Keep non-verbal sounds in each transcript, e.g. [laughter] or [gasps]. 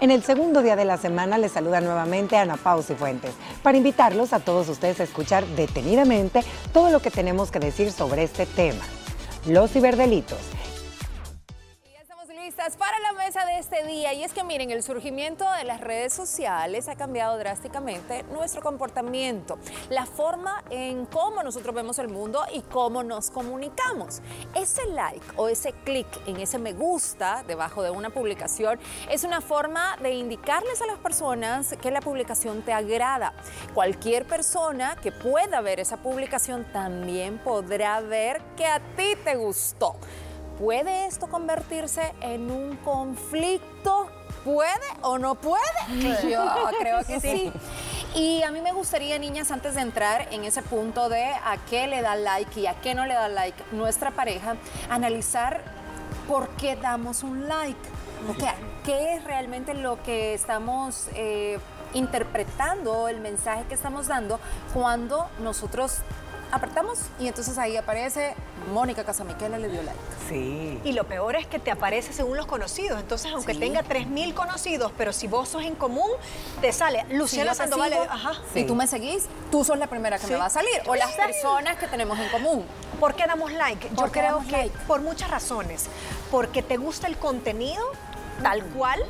En el segundo día de la semana les saluda nuevamente Ana Pausi Fuentes para invitarlos a todos ustedes a escuchar detenidamente todo lo que tenemos que decir sobre este tema, los ciberdelitos para la mesa de este día y es que miren, el surgimiento de las redes sociales ha cambiado drásticamente nuestro comportamiento, la forma en cómo nosotros vemos el mundo y cómo nos comunicamos. Ese like o ese clic en ese me gusta debajo de una publicación es una forma de indicarles a las personas que la publicación te agrada. Cualquier persona que pueda ver esa publicación también podrá ver que a ti te gustó. ¿Puede esto convertirse en un conflicto? ¿Puede o no puede? [laughs] Yo creo que sí. Y a mí me gustaría, niñas, antes de entrar en ese punto de a qué le da like y a qué no le da like nuestra pareja, analizar por qué damos un like. ¿Qué es realmente lo que estamos eh, interpretando, el mensaje que estamos dando cuando nosotros apretamos y entonces ahí aparece Mónica Casamiquela le dio like. Sí. Y lo peor es que te aparece según los conocidos. Entonces, aunque tenga 3.000 conocidos, pero si vos sos en común, te sale Luciana Sandoval. Ajá. Si tú me seguís, tú sos la primera que me va a salir. O las personas que tenemos en común. ¿Por qué damos like? Yo creo que por muchas razones. Porque te gusta el contenido tal cual,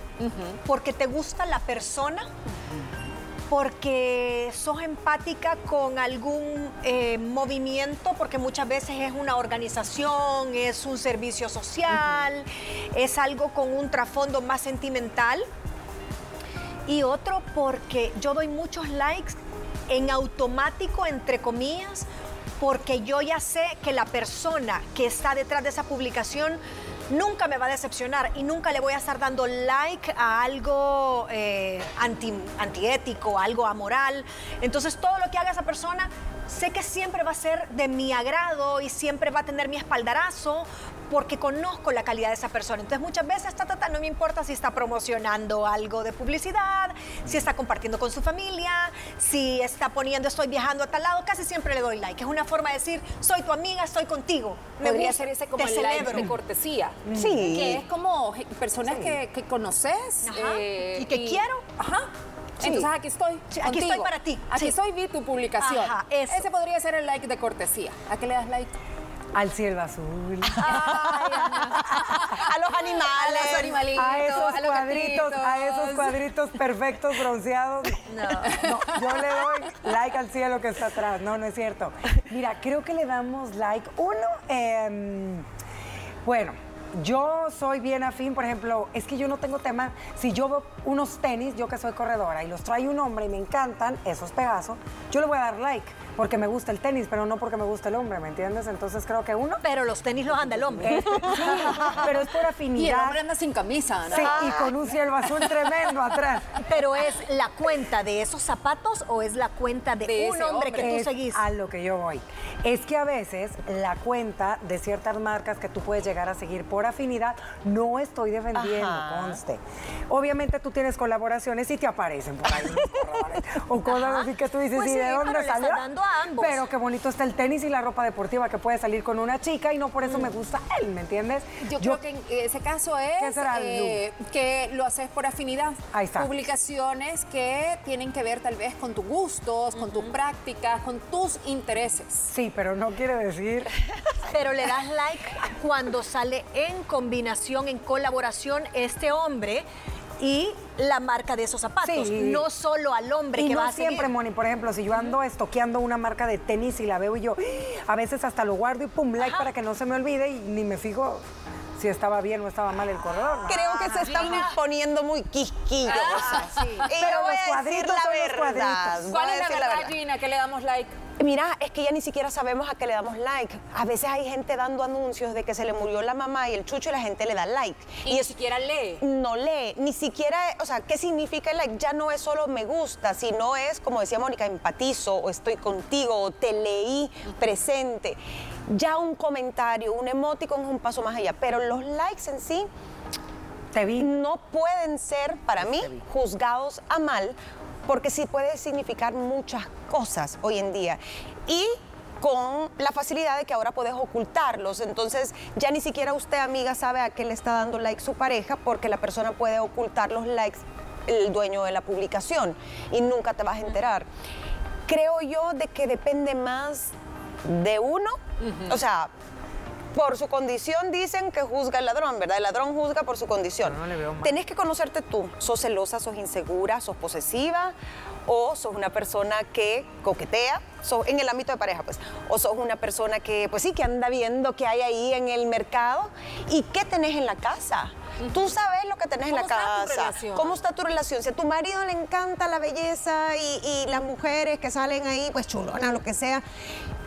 porque te gusta la persona porque sos empática con algún eh, movimiento, porque muchas veces es una organización, es un servicio social, es algo con un trasfondo más sentimental. Y otro porque yo doy muchos likes en automático, entre comillas, porque yo ya sé que la persona que está detrás de esa publicación nunca me va a decepcionar y nunca le voy a estar dando like a algo eh, anti, antiético, algo amoral. Entonces todo lo que haga esa persona sé que siempre va a ser de mi agrado y siempre va a tener mi espaldarazo porque conozco la calidad de esa persona. Entonces muchas veces no me importa si está promocionando algo de publicidad, si está compartiendo con su familia, si está poniendo estoy viajando a tal lado, casi siempre le doy like. Es una forma de decir soy tu amiga, estoy contigo. Me Podría ser ese como el like de cortesía. Sí. Que es como personas que, conoces. Eh, y que quiero. Ajá. Entonces aquí estoy. aquí estoy para ti. Aquí estoy, vi tu publicación. Ajá, Ese podría ser el like de cortesía. ¿A qué le das like? Al cielo azul. [laughs] [laughs] a los animales. A los animalitos. A esos cuadritos, a esos cuadritos perfectos bronceados. No. no. Yo le doy like al cielo que está atrás. No, no es cierto. Mira, creo que le damos like. Uno, eh, bueno yo soy bien afín, por ejemplo, es que yo no tengo tema, si yo veo unos tenis, yo que soy corredora, y los trae un hombre y me encantan, esos pegazos, yo le voy a dar like, porque me gusta el tenis, pero no porque me gusta el hombre, ¿me entiendes? Entonces creo que uno... Pero los tenis los anda el hombre. [laughs] sí, pero es por afinidad. Y el hombre anda sin camisa, ¿no? Sí, y con un cielo azul tremendo atrás. Pero es la cuenta de esos zapatos o es la cuenta de, un hombre, que tú seguís? A lo que yo voy. Es que a veces la cuenta de ciertas marcas que tú puedes llegar a seguir por afinidad, no estoy defendiendo, conste. Obviamente tú tienes colaboraciones y te aparecen por ahí o cosas así que tú dices, pues ¿y de dónde salió? Dando a ambos. Pero qué bonito está el tenis y la ropa deportiva que puede salir con una chica y no por eso me mm. gusta él, ¿me entiendes? Yo, creo que en ese caso es eh, que lo haces por afinidad. Ahí está. Publicaciones que tienen que ver tal vez con tus gustos, con tus prácticas, con tus intereses. Sí, pero no quiere decir... [laughs] pero le das like cuando sale en combinación, en colaboración este hombre y la marca de esos zapatos, no solo al hombre que va a siempre, Moni, por ejemplo, si yo ando estoqueando una marca de tenis y la veo y yo a veces hasta lo guardo y pum, like para que no se me olvide y ni me fijo si estaba bien o estaba mal el corredor. Creo que se están poniendo muy quisquillos. Ah, Pero los cuadritos la verdad. ¿Cuál es la verdad, Gina, que le damos like? Mira, es que ya ni siquiera sabemos a qué le damos like. A veces hay gente dando anuncios de que se le murió la mamá y el chucho y la gente le da like. Y, ni siquiera lee. No lee, ni siquiera, o sea, ¿qué significa el like? Ya no es solo me gusta, sino es, como decía Mónica, empatizo o estoy contigo o te leí presente. Ya un comentario, un emoticon es un paso más allá, pero los likes en sí te vi. no pueden ser para mí juzgados a mal porque sí puede significar muchas cosas hoy en día. Y con la facilidad de que ahora puedes ocultarlos. Entonces ya ni siquiera usted, amiga, sabe a qué le está dando like su pareja porque la persona puede ocultar los likes el dueño de la publicación y nunca te vas a enterar. Creo yo de que depende más de uno, o sea, por su condición dicen que juzga el ladrón, ¿verdad? El ladrón juzga por su condición. No, le veo mal. Tenés que conocerte tú. ¿Sos celosa, sos insegura, sos posesiva? ¿O sos una persona que coquetea? Sos, en el ámbito de pareja, pues. ¿O sos una persona que, pues sí, que anda viendo qué hay ahí en el mercado? ¿Y qué tenés en la casa? Tú sabes lo que tenés en la ¿Cómo está tu casa. relación? ¿Cómo está tu relación? Si a tu marido le encanta la belleza y, y las mujeres que salen ahí, pues chulonas, lo que sea.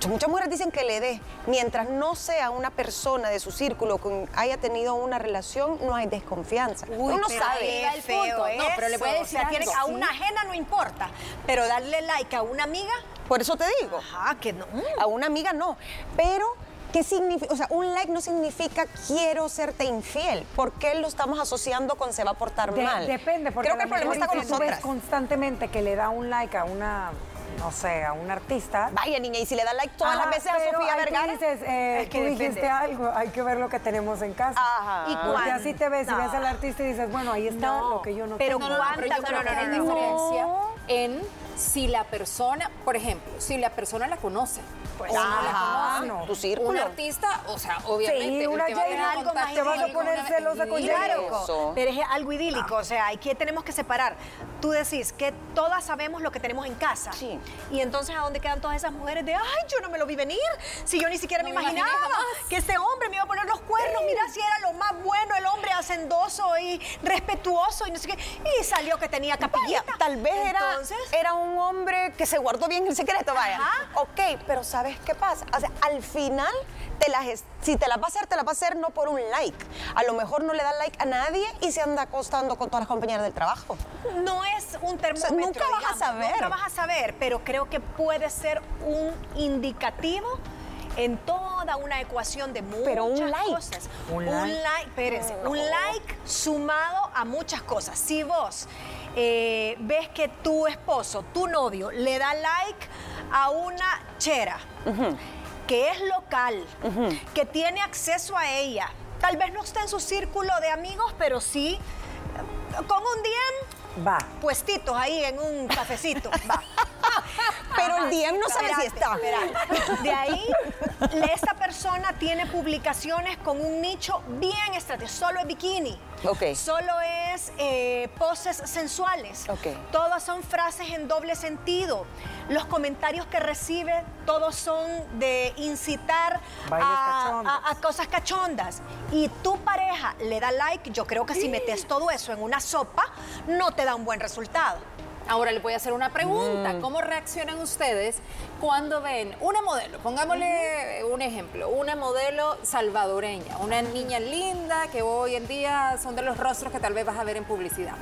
Muchas mujeres dicen que le dé. Mientras no sea una persona de su círculo con haya tenido una relación, no hay desconfianza. Uy, Uno pero sabe. ahí va el feo punto. eso. No, pero le voy a O decir sea, tiene- sí. a una ajena no importa, pero darle like a una amiga, Por eso te digo. ajá, que no. A una amiga no. Pero, ¿qué significa? O sea, un like no significa quiero serte infiel. ¿Por qué lo estamos asociando con se va a portar De- mal? Depende, porque Creo que el problema está con si tú ves nosotras. constantemente que le da un like a una, no sé, a un artista. Vaya, niña, y si le da like todas Ajá, las veces a Sofía Vergara. dices, eh, Es que tú depende. dijiste algo, hay que ver lo que tenemos en casa. Ajá. ¿Y Porque así te ves y No. ves al artista y dices, bueno, ahí está No, lo que yo no pero tengo. No, no, no, pero yo ¿Cuántas- creo no, que no, no, no. diferencia en si la persona, por ejemplo, si la persona la conoce Pues, o no la conoce. tu círculo. Un artista, o sea, obviamente, Sí, una te va a algo más te vas a poner celosa con. Claro, Eso. pero es algo idílico, o sea, aquí tenemos que separar. Tú decís que todas sabemos lo que tenemos en casa. Sí. Y entonces, ¿a dónde quedan todas esas mujeres de, ay, yo no me lo vi venir? Si yo ni siquiera No me me imaginaba que este hombre me iba a poner. Mira si era lo más bueno, el hombre hacendoso y respetuoso y no sé qué. Y salió que tenía capillita. Vaya, tal vez era, Entonces, era un hombre que se guardó bien el secreto, vaya. Ajá. Ok, pero ¿sabes qué pasa? O sea, al final, te es- si te las va a hacer, te las va a hacer no por un like. A lo mejor no le da like a nadie y se anda acostando con todas las compañeras del trabajo. no es un termómetro. nunca vas a saber. Nunca vas a saber, pero creo que puede ser un indicativo en toda una ecuación de muchas Pero un like. cosas. Un Un like. like, espérense, un like sumado a muchas cosas. Si vos eh, ves que tu esposo, tu novio, le da like a una chera que es local, que tiene acceso a ella, tal vez no está en su círculo de amigos, pero sí eh, con un DM Va. puestitos ahí en un cafecito. [laughs] Va. Pero el DM no sabe si está. De ahí, esta persona tiene publicaciones con un nicho bien estratégico. Solo es bikini. Ok. Solo es eh, poses sensuales. Ok. Todas son frases en doble sentido. Los comentarios que recibe, todos son de incitar a- a cosas cachondas. Y tu pareja le da like, yo creo que si metes todo eso en una sopa, no te da un buen resultado. Ahora les voy a hacer una Mm. pregunta. ¿Cómo reaccionan ustedes cuando ven una modelo? Pongámosle un ejemplo, una modelo salvadoreña, una niña linda que hoy en día son de los rostros que tal vez vas a ver en publicidad.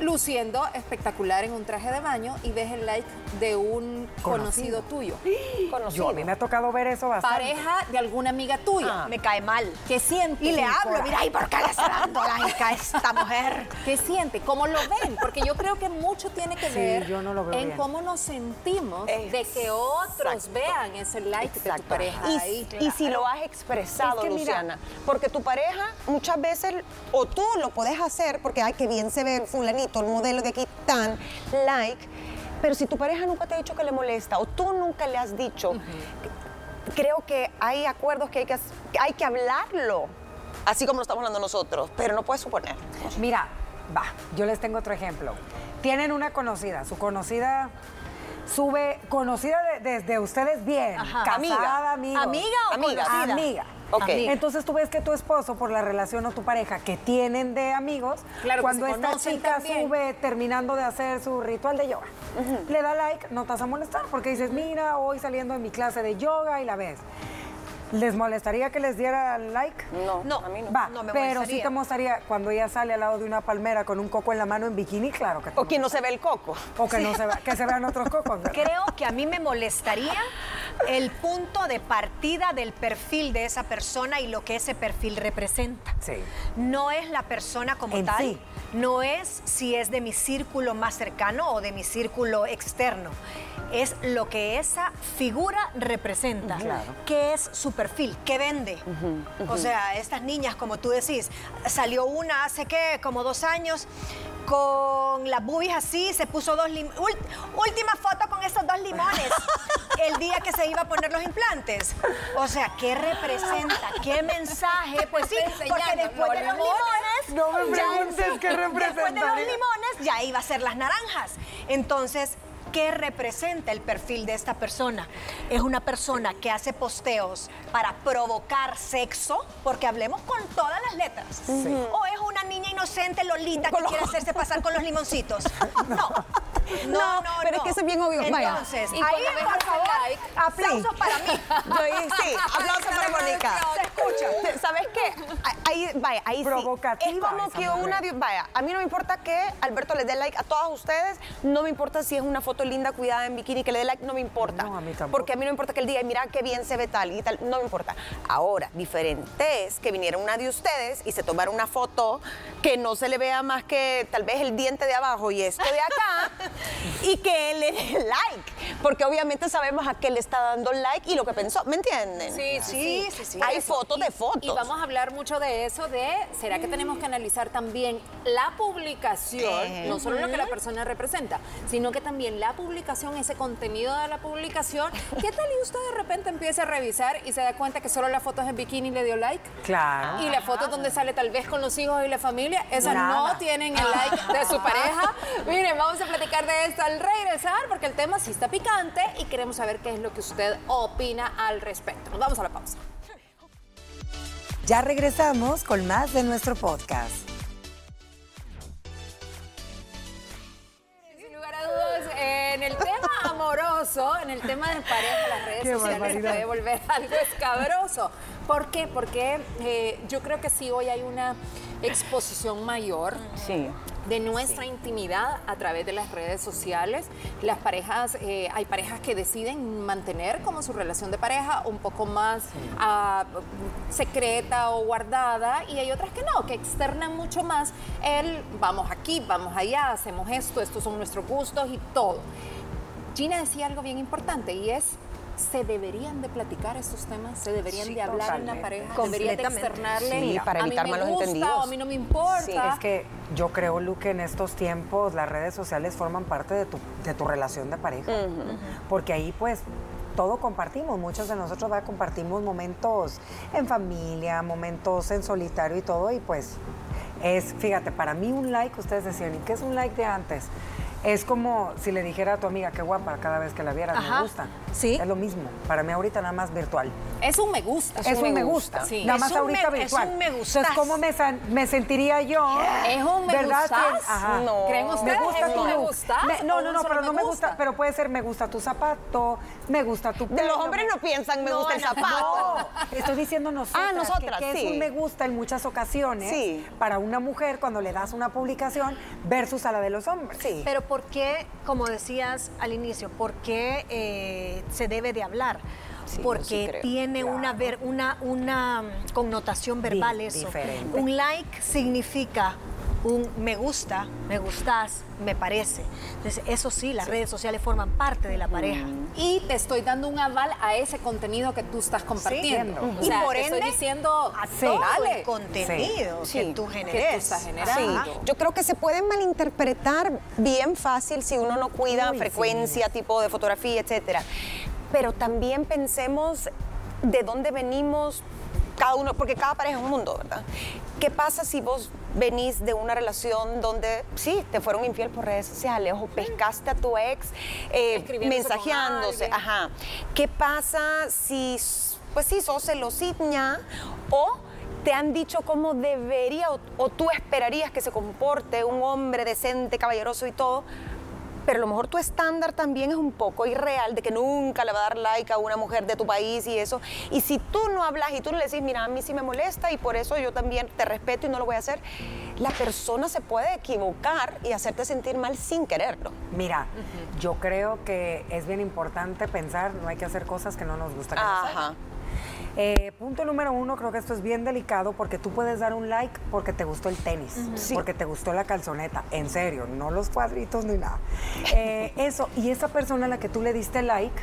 Luciendo espectacular en un traje de baño y ves el like de un conocido, Conocido. tuyo. [gasps] Yo, a mí me ha tocado ver eso bastante. Pareja de alguna amiga tuya. Me cae mal. ¿Qué siente? Y le hablo, mira, ¿y por qué le está dando like a esta mujer? ¿Qué siente? ¿Cómo lo ven? Porque yo creo que mucho tiene que Sí, ver yo no lo veo en bien. cómo nos sentimos de que otros vean ese like de tu pareja y, ahí. y si lo has expresado, Es que mira- Luciana, porque tu pareja muchas veces, o tú lo puedes hacer, porque ay, qué bien se ve el el modelo de aquí, tan like, pero si tu pareja nunca te ha dicho que le molesta, o tú nunca le has dicho, creo que hay acuerdos que hay que, hay que hablarlo, así como lo estamos hablando nosotros, pero no puedes suponer. Mira, va, yo les tengo otro ejemplo. Tienen una conocida, su conocida sube, conocida de- desde ustedes bien, Ajá. casada, Amiga. ¿Amiga o Amiga. conocida? Amiga. Ok. Amiga. Entonces tú ves que tu esposo, por la relación o tu pareja que tienen de amigos, Claro que cuando esta chica también. sube terminando de hacer su ritual de yoga, le da like, no te vas a molestar porque dices, mira, hoy saliendo de mi clase de yoga y la ves. ¿Les molestaría que les diera like? No, No. a mí no. Va, No me pero sí molestaría. te mostraría cuando ella sale al lado de una palmera con un coco en la mano en bikini, claro que te O quien no se ve el coco. O que no se vea, que se vean otros cocos. ¿verdad? Creo que a mí me molestaría el punto de partida del perfil de esa persona y lo que ese perfil representa. Sí. No es la persona como En tal, sí. no es si es de mi círculo más cercano o de mi círculo externo. Es lo que esa figura representa. Claro. ¿Qué es su perfil? ¿Qué vende? O sea, estas niñas, como tú decís, salió una hace que como dos años con las boobies así, se puso dos lim- ul- última foto con esos dos limones [laughs] el día que se iba a poner los implantes. O sea, ¿qué representa? ¿Qué mensaje? Pues sí, porque después de los limones, No me ya- preguntes qué Después de representa. los limones ya iba a ser las naranjas. Entonces, ¿qué representa el perfil de esta persona? Es una persona que hace posteos para provocar sexo, porque hablemos con todas las letras. O es una niña inocente, Lolita, que quiere hacerse pasar con los limoncitos. [laughs] No. No, no, pero es no. que eso es bien obvio. Vaya. Entonces, Y ahí, por favor, like, aplausos sí. para mí. Yo, sí, aplausos para Mónica. Escucha. [laughs] ¿Sabes qué? Ahí, vaya, ahí Provocativa sí. Es como que una... Vaya, a mí no me importa que Alberto le dé like a todas ustedes, no me importa si es una foto linda, cuidada en bikini, que le dé like, no me importa. No, a mí tampoco. Porque a mí no me importa que él diga, mira qué bien se ve tal y tal, no me importa. Ahora, diferente es que viniera una de ustedes y se tomara una foto que no se le vea más que tal vez el diente de abajo y esto de acá, [laughs] y que él le dé like. Porque obviamente sabemos a qué le está dando like y lo que pensó, ¿me entienden? Sí, sí, sí. sí, Hay Eso. Fotos de Y- fotos. Y vamos a hablar mucho de eso, de, ¿será que tenemos que analizar también la publicación, no solo lo que la persona representa, sino que también la publicación, ese contenido de la publicación? ¿Qué tal y usted de repente empieza a revisar y se da cuenta que solo las fotos en bikini le dio like? Claro. Y las fotos donde sale tal vez con los hijos y la familia, esas Nada. no tienen el like [laughs] de su pareja. Miren, vamos a platicar de esto al regresar porque el tema sí está picante y queremos saber qué es lo que usted opina al respecto. Nos vamos a la pausa. Ya regresamos con más de nuestro podcast. Sin lugar a dudas, en el tema amoroso, en el tema de pareja, las redes Qué sociales barbaridad. puede volver [laughs] algo escabroso. ¿Por qué? Porque eh, yo creo que sí hoy hay una exposición mayor Sí. de nuestra intimidad a través de las redes sociales. Las parejas, eh, hay parejas que deciden mantener como su relación de pareja un poco más ah, secreta o guardada y hay otras que no, que externan mucho más el vamos aquí, vamos allá, hacemos esto, estos son nuestros gustos y todo. Gina decía algo bien importante y es ¿Se deberían de platicar estos temas? ¿Se deberían Sí, de hablar en la pareja? ¿Deberían de externarle? Sí, para a mí evitar me malos gusta entendidos. o a mí no me importa. Sí, es que yo creo, Lu, que en estos tiempos las redes sociales forman parte de tu, de tu relación de pareja. Porque ahí, pues, todo compartimos. Muchos de nosotros ¿verdad? compartimos momentos en familia, momentos en solitario y todo. Y pues, es, fíjate, para mí un like, ustedes decían, ¿y qué es un like de antes? Es como si le dijera a tu amiga, qué guapa, cada vez que la vieras, Ajá. me gusta. Sí. Es lo mismo. Para mí ahorita nada más virtual. Es un me gusta. Es un me gusta. Sí. Nada Es más ahorita me- es virtual. un me Entonces, gustas. ¿cómo me, me sentiría yo? ¿Es un me ¿Verdad? gustas? Ajá. No. ¿Creen Me ustedes? gusta ¿Es tu me Me- o no, no, no, pero no me gusta, gusta? pero puede ser me gusta tu zapato, me gusta tu De pelo. los hombres no piensan, me No, gusta el zapato. No, [laughs] estoy diciendo nosotras. Ah, nosotras, que, que sí. es un me gusta en muchas ocasiones Sí. para una mujer cuando le das una publicación versus a la de los hombres. Sí. Pero ¿por qué, como decías al inicio, por qué eh, se debe de hablar? Sí, Porque sí tiene una, ver- una, una mm, connotación verbal Di- eso. diferente. Un like significa un me gusta, me gustas, me parece. Entonces, eso sí, las redes sociales forman parte de la pareja. Y te estoy dando un aval a ese contenido que tú estás compartiendo. Sí. O Y por te estoy ende, diciendo, a Sí. todo dale. el contenido Sí. que Sí. tú que generes. tú estás generando. Sí, yo creo que se puede malinterpretar bien fácil si uno no cuida Uy, frecuencia, tipo de fotografía, etcétera. Pero también pensemos de dónde venimos cada uno, porque cada pareja es un mundo, ¿verdad? ¿Qué pasa si vos venís de una relación donde sí, te fueron infiel por redes sociales o pescaste a tu ex eh, mensajeándose? Ajá. ¿Qué pasa si, pues sí, sos celositña o te han dicho cómo debería o, o tú esperarías que se comporte un hombre decente, caballeroso y todo, pero a lo mejor tu estándar también es un poco irreal de que nunca le va a dar like a una mujer de tu país y eso. Y si tú no hablas y tú no le dices, mira, a mí sí me molesta y por eso yo también te respeto y no lo voy a hacer, la persona se puede equivocar y hacerte sentir mal sin quererlo. Mira, yo creo que es bien importante pensar, no hay que hacer cosas que no nos gustan. que nos Ajá. Eh, punto número uno, creo que esto es bien delicado porque tú puedes dar un like porque te gustó el tenis, Sí. porque te gustó la calzoneta, en serio, no los cuadritos ni nada. Eh, eso, y esa persona a la que tú le diste like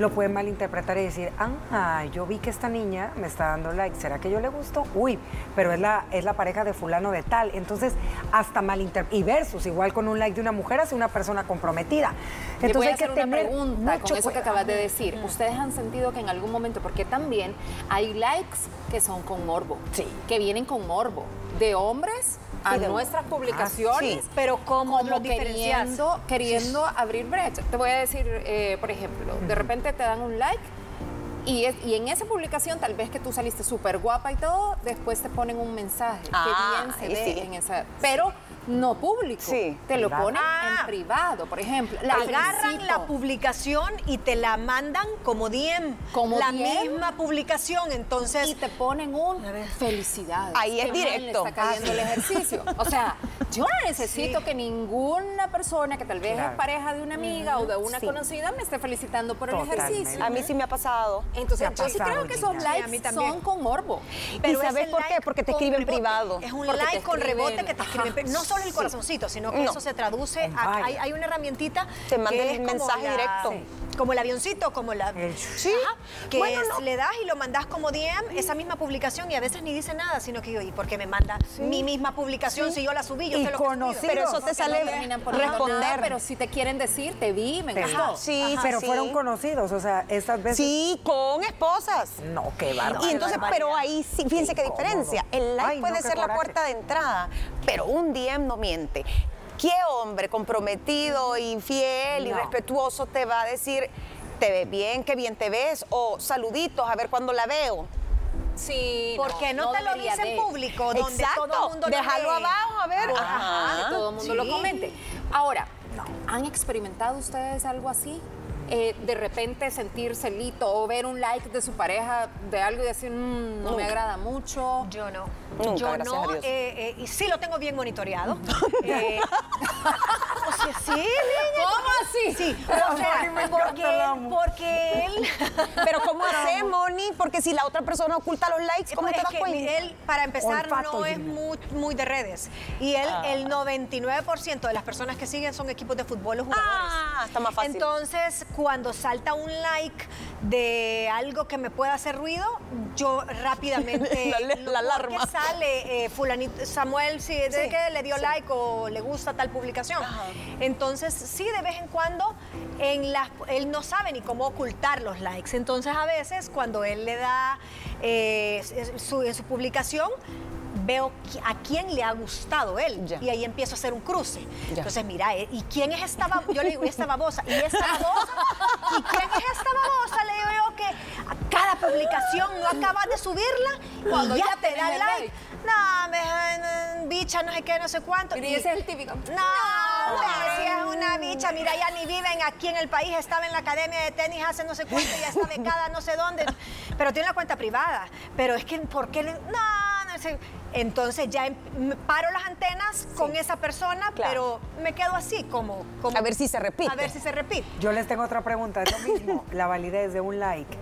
lo puede malinterpretar y decir, ah, yo vi que esta niña me está dando like, ¿será que yo le gusto? Uy, pero es la, es la pareja de fulano de tal. Entonces, hasta malinterpretar. Y versus, igual con un like de una mujer hacia una persona comprometida. Entonces voy a hay que hacer una tener pregunta mucho con eso que acabas de decir. ¿Ustedes han sentido que en algún momento, porque también hay likes que son con morbo, Sí. que vienen con morbo, de hombres a nuestras publicaciones, sí. Pero ¿cómo como diferencias? queriendo, queriendo abrir brecha. Te voy a decir, eh, por ejemplo, de repente te dan un like y, es- y en esa publicación, tal vez que tú saliste súper guapa y todo, después te ponen un mensaje. Ah, que bien se ve sí. en esa. Pero no público. Sí. Te lo Privado. ponen Ah. en privado, por ejemplo. La Agarran felicito. la publicación y te la mandan como DM. Como la DM. misma publicación, entonces y te ponen un felicidades. Ahí es directo. está cayendo Ah, el sí. ejercicio. O sea, [laughs] yo no necesito que ninguna persona que tal vez Claro. es pareja de una amiga o de una Sí. conocida me esté felicitando por el ejercicio. A mí sí me ha pasado. Entonces, ha yo sí creo que esos. Sí, likes mí también. son con morbo. ¿Y sabes por qué? Porque te escriben privado. Es un like con rebote que te escriben. No solo el corazoncito, sino que No. eso se traduce a. Hay, hay una herramientita. Te manda el mensaje la- directo. Sí. Como el avioncito, como la. Sí. Ajá, que Bueno, es- no. le das y lo mandas como DM, esa misma publicación, y a veces ni dice nada, sino que yo, ¿y por qué me manda mi misma publicación si yo la subí? Yo Y sé lo que conocido. Pero eso te sale no terminan poniendo responder. nada, pero si te quieren decir, te vi, me vi. Sí, pero sí, fueron conocidos, o sea, estas veces. Sí, con esposas. No, qué bárbaro. Y entonces, pero ahí sí, fíjense qué diferencia. El like Ay, puede ser la puerta de entrada, pero un DM no miente. ¿Qué hombre comprometido, infiel No. respetuoso te va a decir, te ves bien, qué bien te ves, o saluditos, a ver cuándo la veo? Sí, Porque no, te lo dice en público, donde Exacto. todo el mundo lo Déjalo abajo, a ver. Ajá. Ajá. que todo el mundo lo comente. Ahora, ¿han experimentado ustedes algo así? Eh, de repente sentir celito o ver un like de su pareja de algo y decir, "Mm, no me agrada mucho. Yo no. Nunca, yo gracias no. a Dios. eh, eh, y sí lo tengo bien monitoreado. [laughs] Eh, [laughs] o sea, sí, niña. ¿Cómo así? Sí, o sea, [laughs] porque, él, porque él... Pero ¿cómo hacemos, Moni? Porque si la otra persona oculta los likes, ¿cómo Es te das que cuenta? Él, para empezar, Olfato, no es Gina. muy, muy de redes. Y él, Ah. el 99% de las personas que siguen son equipos de fútbol o jugadores. Ah, está más fácil. Entonces, cuando salta un like de algo que me pueda hacer ruido, yo rápidamente... [laughs] La- la alarma. porque sale eh, fulanito, Samuel, si de Sí, que le dio sí. like o le gusta tal publicación. Entonces, sí, de vez en cuando, en las, él no sabe ni cómo ocultar los likes. Entonces, a veces, cuando él le da eh, su, en su publicación, veo a quién le ha gustado él. Ya. Y ahí empiezo a hacer un cruce. Ya. Entonces, mira, eh, ¿y quién es esta babosa? Yo le digo, ¿y esta babosa? ¿Y esta babosa? ¿Y quién es esta babosa? Le digo yo que a cada publicación no acabas de subirla Cuando y ya, ya te da el like. like. No, me, bicha, no sé qué, no sé cuánto. Y ese es el típico. No, hombre, si es una bicha, mira, ya ni viven aquí en el país, estaba en la academia de tenis hace no sé cuánto, ya está becada no sé dónde, pero tiene la cuenta privada. Pero es que, ¿por qué le.? No, Entonces ya em- paro las antenas con esa persona, Claro. pero me quedo así, como, como. A ver si se repite. A ver si se repite. Yo les tengo otra pregunta, es lo mismo, [laughs] la validez de un like.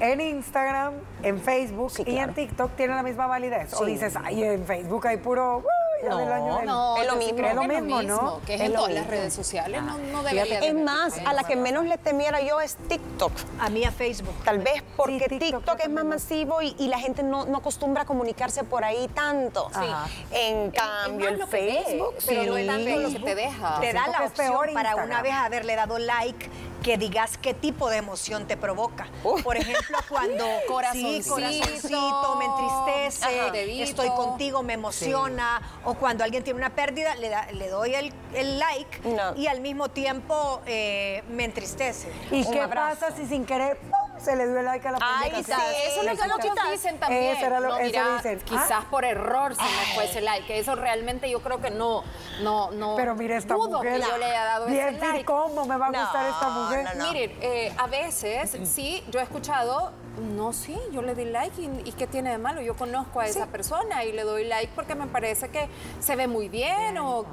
En Instagram, en Facebook Sí, y claro. en TikTok tiene la misma validez. O dices, ay, en Facebook hay puro. "Uy, ya No, del año del-". No, Es lo sí mismo. Es lo que mismo, ¿no? Que es, Es en lo todas las redes sociales, no, no Fíjate. debería de Es más, a la que menos le temiera yo es TikTok. A mí a Facebook. Tal vez porque TikTok es más masivo y, y la gente no, no acostumbra a comunicarse por ahí tanto. Ajá. En cambio, el ves, Facebook, pero no sí. es tanto lo que te deja. Te da la opción peor para una vez haberle dado like que digas qué tipo de emoción te provoca. Uh. Por ejemplo, [laughs] cuando sí, Corazoncito. corazoncito, me entristece, estoy contigo, me emociona, o cuando alguien tiene una pérdida, le, da- le doy el, el like No. y al mismo tiempo eh, me entristece. ¿Y Un qué abrazo. pasa si sin querer ¡pum! Se le dio el like a la Ay, sí, Eso es lo que dicen también. Eso era lo- No, eso mira, dicen. Quizás Ah. por error se me fue ese like. Que eso realmente yo creo que no, no, no. Pero mire esta dudo mujer. que yo le haya dado Bien, ese like. ¿cómo me va a No, gustar esta mujer? no, no. Miren, eh, a veces sí, yo he escuchado, no, sí, yo le di like y, y ¿qué tiene de malo? Yo conozco a esa persona y le doy like porque me parece que se ve muy bien o...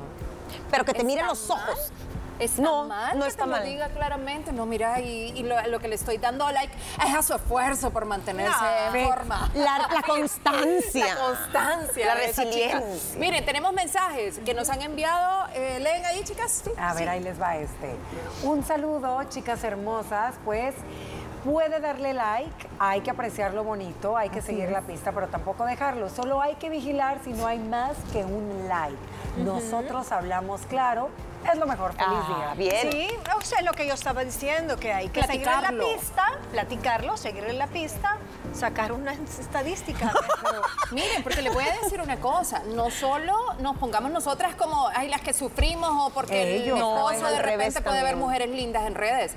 Pero que te miren ¿Está los mal? ojos. Está No, mal no que está te mal. lo diga claramente, no, mira, y, y lo, lo que le estoy dando like es a su esfuerzo por mantenerse No. en forma. La, la [laughs] [laughs] constancia. La constancia. La resiliencia. Miren, tenemos mensajes que nos han enviado. eh, ¿Leen ahí, chicas? Sí. A ver, Sí. ahí les va este. Un saludo, chicas hermosas, pues puede darle like, hay que apreciar lo bonito, hay que seguir la pista, pero tampoco dejarlo. Solo hay que vigilar si no hay más que un like. Nosotros hablamos claro, es lo mejor. Feliz Ah, día. bien. Sí, o sea, lo que yo estaba diciendo, que hay que seguir en la pista, platicarlo, seguir en la pista, sacar unas estadísticas. [laughs] pero- Miren, porque le voy a decir una cosa, no solo nos pongamos nosotras como ay, las que sufrimos o porque Ellos. el No, esposo al de repente puede ver también. mujeres lindas en redes.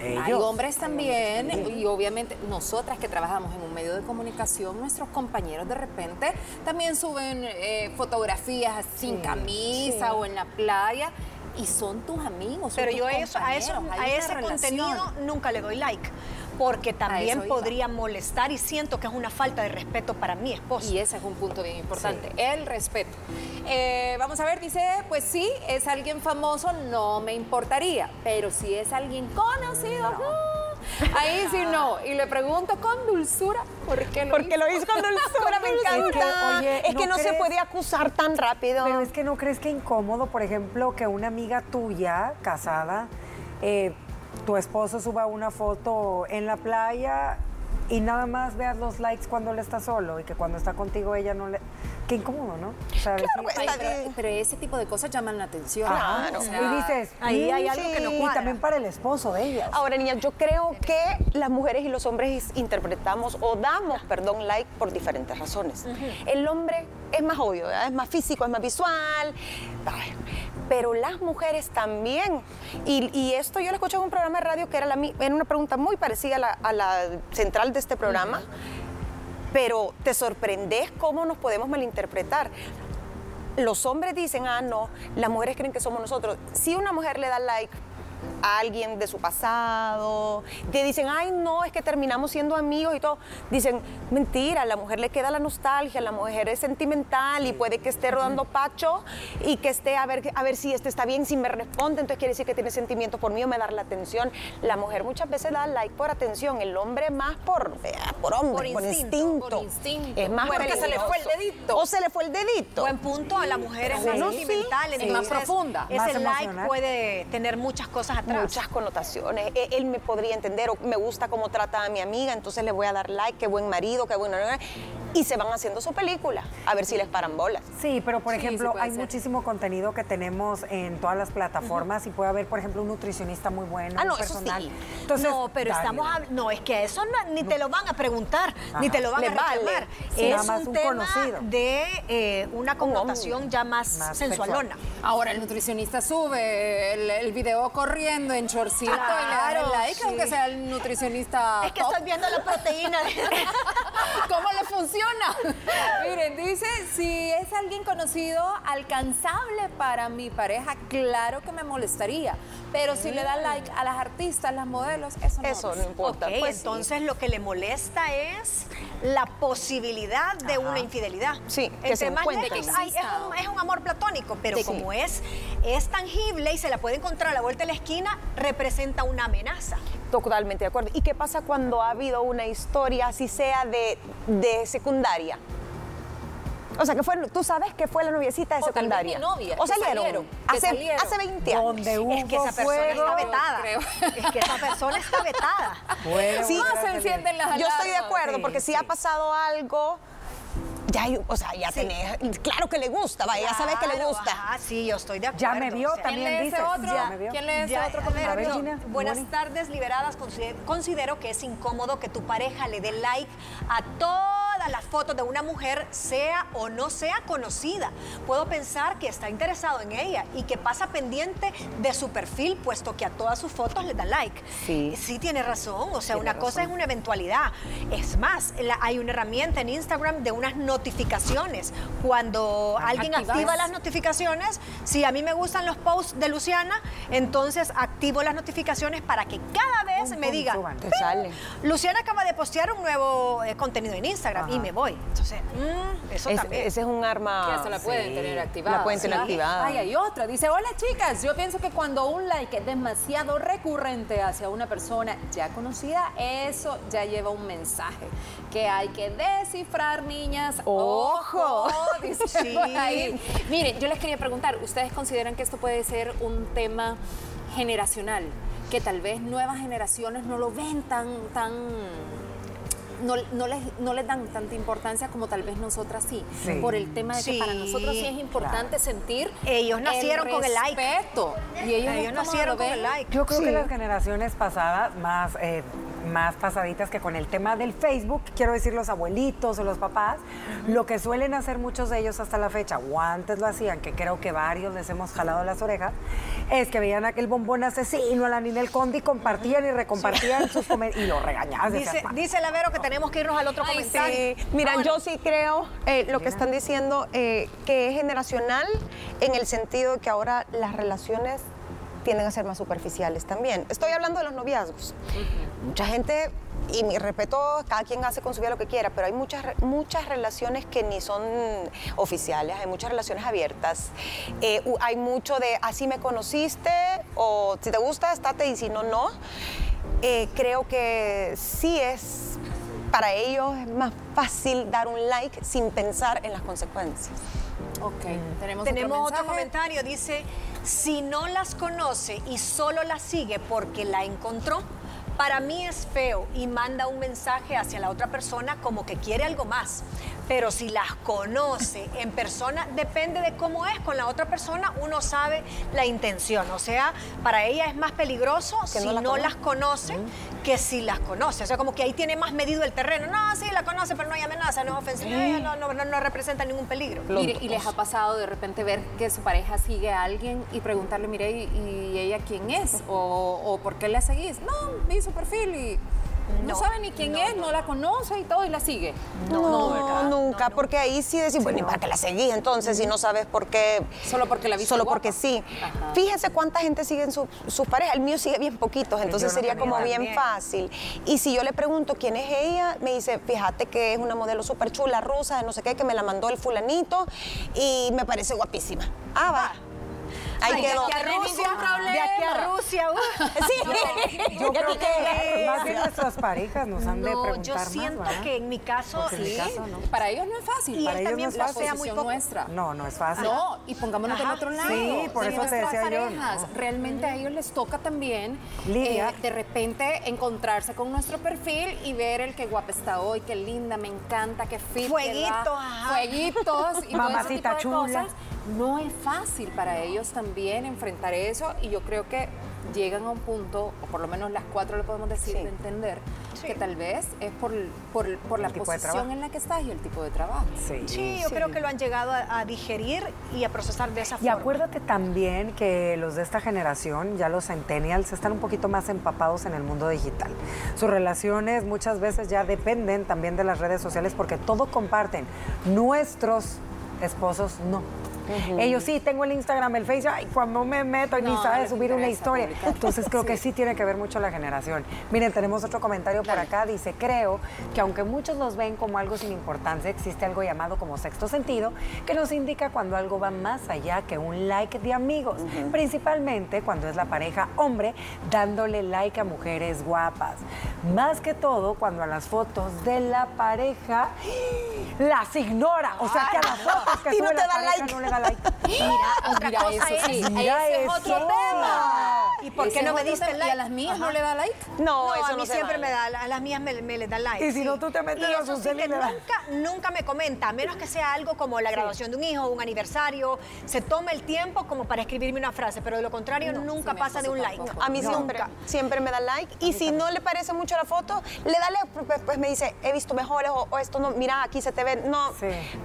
Hay hombres también y obviamente nosotras que trabajamos en un medio de comunicación, nuestros compañeros de repente también suben eh, fotografías sin camisa o en la playa y son tus amigos. son Pero tus yo eso, a, eso, a ese relación. contenido nunca le doy like, porque también podría molestar y siento que es una falta de respeto para mi esposo. Y ese es un punto bien importante, el respeto. Eh, vamos a ver, dice, pues sí, es alguien famoso, no me importaría, pero si es alguien conocido, ah, ahí sí no. Y le pregunto con dulzura, ¿por qué lo Porque hizo? lo hizo [laughs] con dulzura, me Es que, encanta. oye, es que ¿no se puede acusar tan rápido. Pero es que no crees que incómodo, por ejemplo, que una amiga tuya, casada, eh, tu esposo suba una foto en la playa y nada más veas los likes cuando él está solo y que cuando está contigo ella no le... Qué incómodo, ¿no? O sea, Claro, decir, pues, Ay, pero, ese tipo de cosas llaman la atención. Claro. O sea, y dices, ahí hay mm, algo que no Y cuadra. también para el esposo de ella. Ahora, niñas, yo creo que las mujeres y los hombres interpretamos o damos, perdón, like por diferentes razones. El hombre es más obvio, ¿verdad? es más físico, es más visual, pero las mujeres también. Y, y esto yo lo escuché en un programa de radio que era, la, era una pregunta muy parecida a la, a la central de este programa, pero te sorprendes cómo nos podemos malinterpretar. Los hombres dicen, ah, no, las mujeres creen que somos nosotros. Si una mujer le da like a alguien de su pasado, te dicen, ay, no, es que terminamos siendo amigos y todo. Dicen, mentira, a la mujer le queda la nostalgia, la mujer es sentimental y puede que esté rodando pacho y que esté a ver, a ver si este está bien, si me responde, entonces quiere decir que tiene sentimientos por mí o me da la atención. La mujer muchas veces da like por atención, el hombre más por, eh, por hombre, Por por instinto, por instinto. Es más Porque se le fue el dedito. O se le fue el dedito. Buen punto, a la mujer es más sentimental, Es más profunda. Ese Más like puede tener muchas cosas muchas connotaciones. E- Él me podría entender, o me gusta cómo trata a mi amiga, entonces le voy a dar like, qué buen marido, qué bueno. Y se van haciendo su película, a ver si les paran bolas. Sí, pero por Sí, sí ejemplo, hay ser. muchísimo contenido que tenemos en todas las plataformas y puede haber, por ejemplo, un nutricionista muy bueno, Ah, no, un eso personal. sí. Entonces, no, pero dale. estamos hab- no es que eso no- ni te lo van a preguntar, ni te lo van a reclamar. vale. Sí, es nada más un, un tema conocido. de eh, una connotación ya más, Más sensualona. Ahora el nutricionista sube el, el video corriendo en chorcito y le da el Claro, like, sí. aunque sea el nutricionista. Es que top. estás viendo la proteína. [laughs] [laughs] ¿Cómo le funciona? [laughs] Miren, dice, si es alguien conocido, alcanzable para mi pareja, claro que me molestaría. Pero si le da like a las artistas, las modelos, eso no. Eso no importa. Pues sí. entonces lo que le molesta es la posibilidad de una infidelidad. Sí, que se más encuentren. lejos, ay, es, un, es un amor platónico, pero Sí. como es, es tangible y se la puede encontrar a la vuelta de la esquina, representa una amenaza. Totalmente de acuerdo. ¿Y qué pasa cuando ha habido una historia, así sea de, de secundaria? O sea, que fue, tú sabes que fue la noviecita de O tal vez secundaria. ni novia, o salieron. salieron, hace, salieron. hace 20 años. Donde hubo es que esa persona fuego, está vetada. creo. Es que esa persona está vetada. fuego, Sí. No se encienden las Yo estoy de acuerdo, Sí, porque si sí. ha pasado algo, ya o sea, ya tenés, claro que le gusta, vaya, ya sabes que le gusta. sí, yo estoy de acuerdo. Ya me vio o sea, también. ¿Quién lee ese dices, otro? ya. ¿Quién lee ese otro comentario? Ver, Gina, Buenas tardes, liberadas. Consider- Considero que es incómodo que tu pareja le dé like a todas todas las fotos de una mujer, sea o no sea conocida. Puedo pensar que está interesado en ella y que pasa pendiente de su perfil, puesto que a todas sus fotos le da like. Sí. Sí, tiene razón. O sea, una cosa es una eventualidad. Es más, hay una herramienta en Instagram de unas notificaciones. Cuando alguien activa las notificaciones, si a mí me gustan los posts de Luciana, entonces activo las notificaciones para que cada vez me diga, Luciana acaba de postear un nuevo eh, contenido en Instagram y me voy. Entonces, mm, eso también. Ese es un arma. Que hasta la pueden tener activada. La pueden tener activada. Ay, hay otra. Dice, hola chicas, yo pienso que cuando un like es demasiado recurrente hacia una persona ya conocida, eso ya lleva un mensaje que hay que descifrar, niñas. ¡Ojo! [laughs] dice sí. ahí. Miren, yo les quería preguntar, ¿ustedes consideran que esto puede ser un tema generacional? Que tal vez nuevas generaciones no lo ven tan, tan no, no, les, no les dan tanta importancia como tal vez nosotras sí, por el tema de que para nosotros sí es importante sentir ellos nacieron con el like. y ellos, nacieron con el like. Yo creo que las generaciones pasadas más eh, más pasaditas que con el tema del Facebook, quiero decir los abuelitos o los papás, lo que suelen hacer muchos de ellos hasta la fecha, o antes lo hacían, que creo que varios les hemos jalado las orejas, es que veían aquel bombón asesino a la Ninel Conde y compartían y recompartían sus comentarios y lo regañaban. Dice, dice la Vero que tenemos que irnos al otro comentario. Mira, yo sí creo eh, lo que están diciendo eh, que es generacional en el sentido de que ahora las relaciones tienden a ser más superficiales también. Estoy hablando de los noviazgos. Mucha gente, y mi respeto, cada quien hace con su vida lo que quiera, pero hay muchas, muchas relaciones que ni son oficiales, hay muchas relaciones abiertas. Eh, hay mucho de así me conociste, o si te gusta, estate, y si no, no. Eh, creo que sí es para ellos es más fácil dar un like sin pensar en las consecuencias. Ok, tenemos, tenemos otro, comentario. Dice, si no las conoce y solo las sigue porque la encontró, para mí es feo y manda un mensaje hacia la otra persona como que quiere algo más. Pero si las conoce en persona, depende de cómo es con la otra persona, uno sabe la intención. O sea, para ella es más peligroso si no, las conoce que si las conoce. O sea, como que ahí tiene más medido el terreno. No, sí, la conoce, pero no hay amenaza, no es ofensiva, no, no, no, representa ningún peligro. Mire, y les ha pasado de repente ver que su pareja sigue a alguien y preguntarle, mire, ¿y, ella quién es? O, o, ¿por qué la seguís? No, vi su perfil y no, sabe ni quién es, no, la conoce y todo y la sigue. No, nunca, porque ahí sí decimos, bueno, ¿y para qué la seguís entonces si no sabes por qué? Solo porque la viste Solo porque sí. Fíjese cuánta gente sigue en sus parejas. El mío sigue bien poquitos, entonces sería como bien, fácil. Y si yo le pregunto quién es ella, me dice, fíjate que es una modelo súper chula, rusa, de no sé qué, que me la mandó el fulanito y me parece guapísima. Ah, va. Ahí quedó. De aquí a Rusia. De aquí a Rusia. Sí. Yo, creo que más bien nuestras parejas nos han de preguntar yo siento que en mi caso, sí. Para ellos no es fácil. Y para ellos no es fácil. Muy nuestra. No, no es fácil. No, y pongámonos del otro lado. Sí, por eso te decía parejas, Realmente a ellos les toca también eh, de repente encontrarse con nuestro perfil y ver el que guapa está hoy, qué linda, me encanta, qué fit. Fueguito, Fueguitos y Mamacita chula. No es fácil para ellos también enfrentar eso y yo creo que llegan a un punto, o por lo menos las cuatro le podemos decir, de entender que tal vez es por, por, la posición en la que estás y el tipo de trabajo. Sí, yo creo que lo han llegado a, digerir y a procesar de esa forma. Y acuérdate también que los de esta generación, ya los centennials, están un poquito más empapados en el mundo digital. Sus relaciones muchas veces ya dependen también de las redes sociales porque todo comparten. Nuestros esposos no. Ellos sí, tengo el Instagram, el Facebook, y cuando me meto y ni sabe subir una historia. Entonces creo que sí. tiene que ver mucho la generación. Miren, tenemos otro comentario por acá, dice, creo que aunque muchos los ven como algo sin importancia, existe algo llamado como sexto sentido, que nos indica cuando algo va más allá que un like de amigos, principalmente cuando es la pareja hombre dándole like a mujeres guapas. Más que todo cuando a las fotos de la pareja las ignora, o sea que a las fotos que sube la pareja no le da [laughs] Mira, otra cosa es, ese es otro tema. ¿Y por qué no me diste like? ¿Y a las mías no le da like? No, eso a no mí siempre vale. me da, a las mías me, me les da like. Y si sí. no, tú te metes Y a eso su sí que le nunca, nunca me comenta, a menos que sea algo como la graduación de un hijo, un aniversario, se toma el tiempo como para escribirme una frase, pero de lo contrario nunca pasa de un like. A mí siempre, Nunca. siempre me da like. Y si no le parece mucho la foto, le da like, pues, pues me dice, he visto mejores o, o esto no, mira, aquí se te ve. No,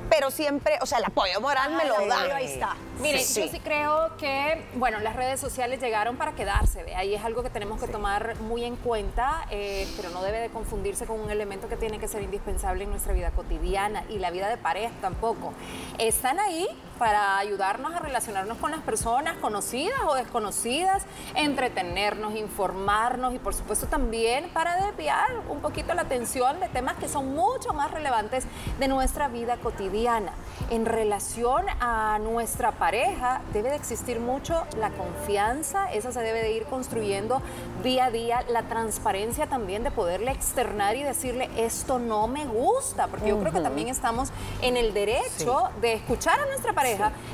pero siempre, o sea, el apoyo moral me lo Ay, Ahí está. Mire, Sí. yo sí creo que, bueno, las redes sociales llegaron para quedarse, ¿ve? ahí es algo que tenemos que tomar muy en cuenta, eh, pero no debe de confundirse con un elemento que tiene que ser indispensable en nuestra vida cotidiana y la vida de pareja tampoco. Están ahí para ayudarnos a relacionarnos con las personas conocidas o desconocidas, entretenernos, informarnos y por supuesto también para desviar un poquito la atención de temas que son mucho más relevantes de nuestra vida cotidiana. En relación a nuestra pareja debe de existir mucho la confianza, esa se debe de ir construyendo día a día, la transparencia también de poderle externar y decirle esto no me gusta, porque yo creo que también estamos en el derecho de escuchar a nuestra pareja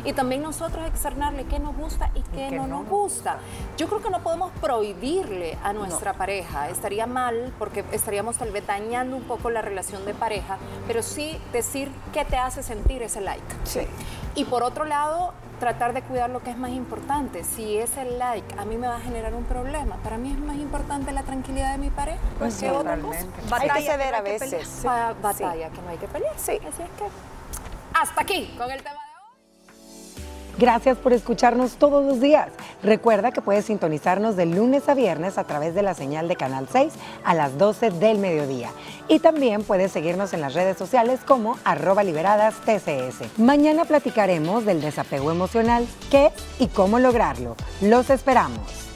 y también nosotros externarle qué nos gusta y qué, qué no, no nos gusta. Yo creo que no podemos prohibirle a nuestra pareja, estaría mal porque estaríamos tal vez dañando un poco la relación de pareja, pero sí decir qué te hace sentir ese like. Sí. Y por otro lado, tratar de cuidar lo que es más importante. Si ese like a mí me va a generar un problema, para mí es más importante la tranquilidad de mi pareja. Pues que otra cosa. totalmente. Hay Batalla que ceder no a hay que veces. pelear. sí. Ba- batalla que no hay que pelear. Sí. Así es que hasta aquí con el tema. Gracias por escucharnos todos los días. Recuerda que puedes sintonizarnos de lunes a viernes a través de la señal de Canal 6 a las 12 del mediodía. Y también puedes seguirnos en las redes sociales como arroba liberadas TCS. Mañana platicaremos del desapego emocional, qué y cómo lograrlo. Los esperamos.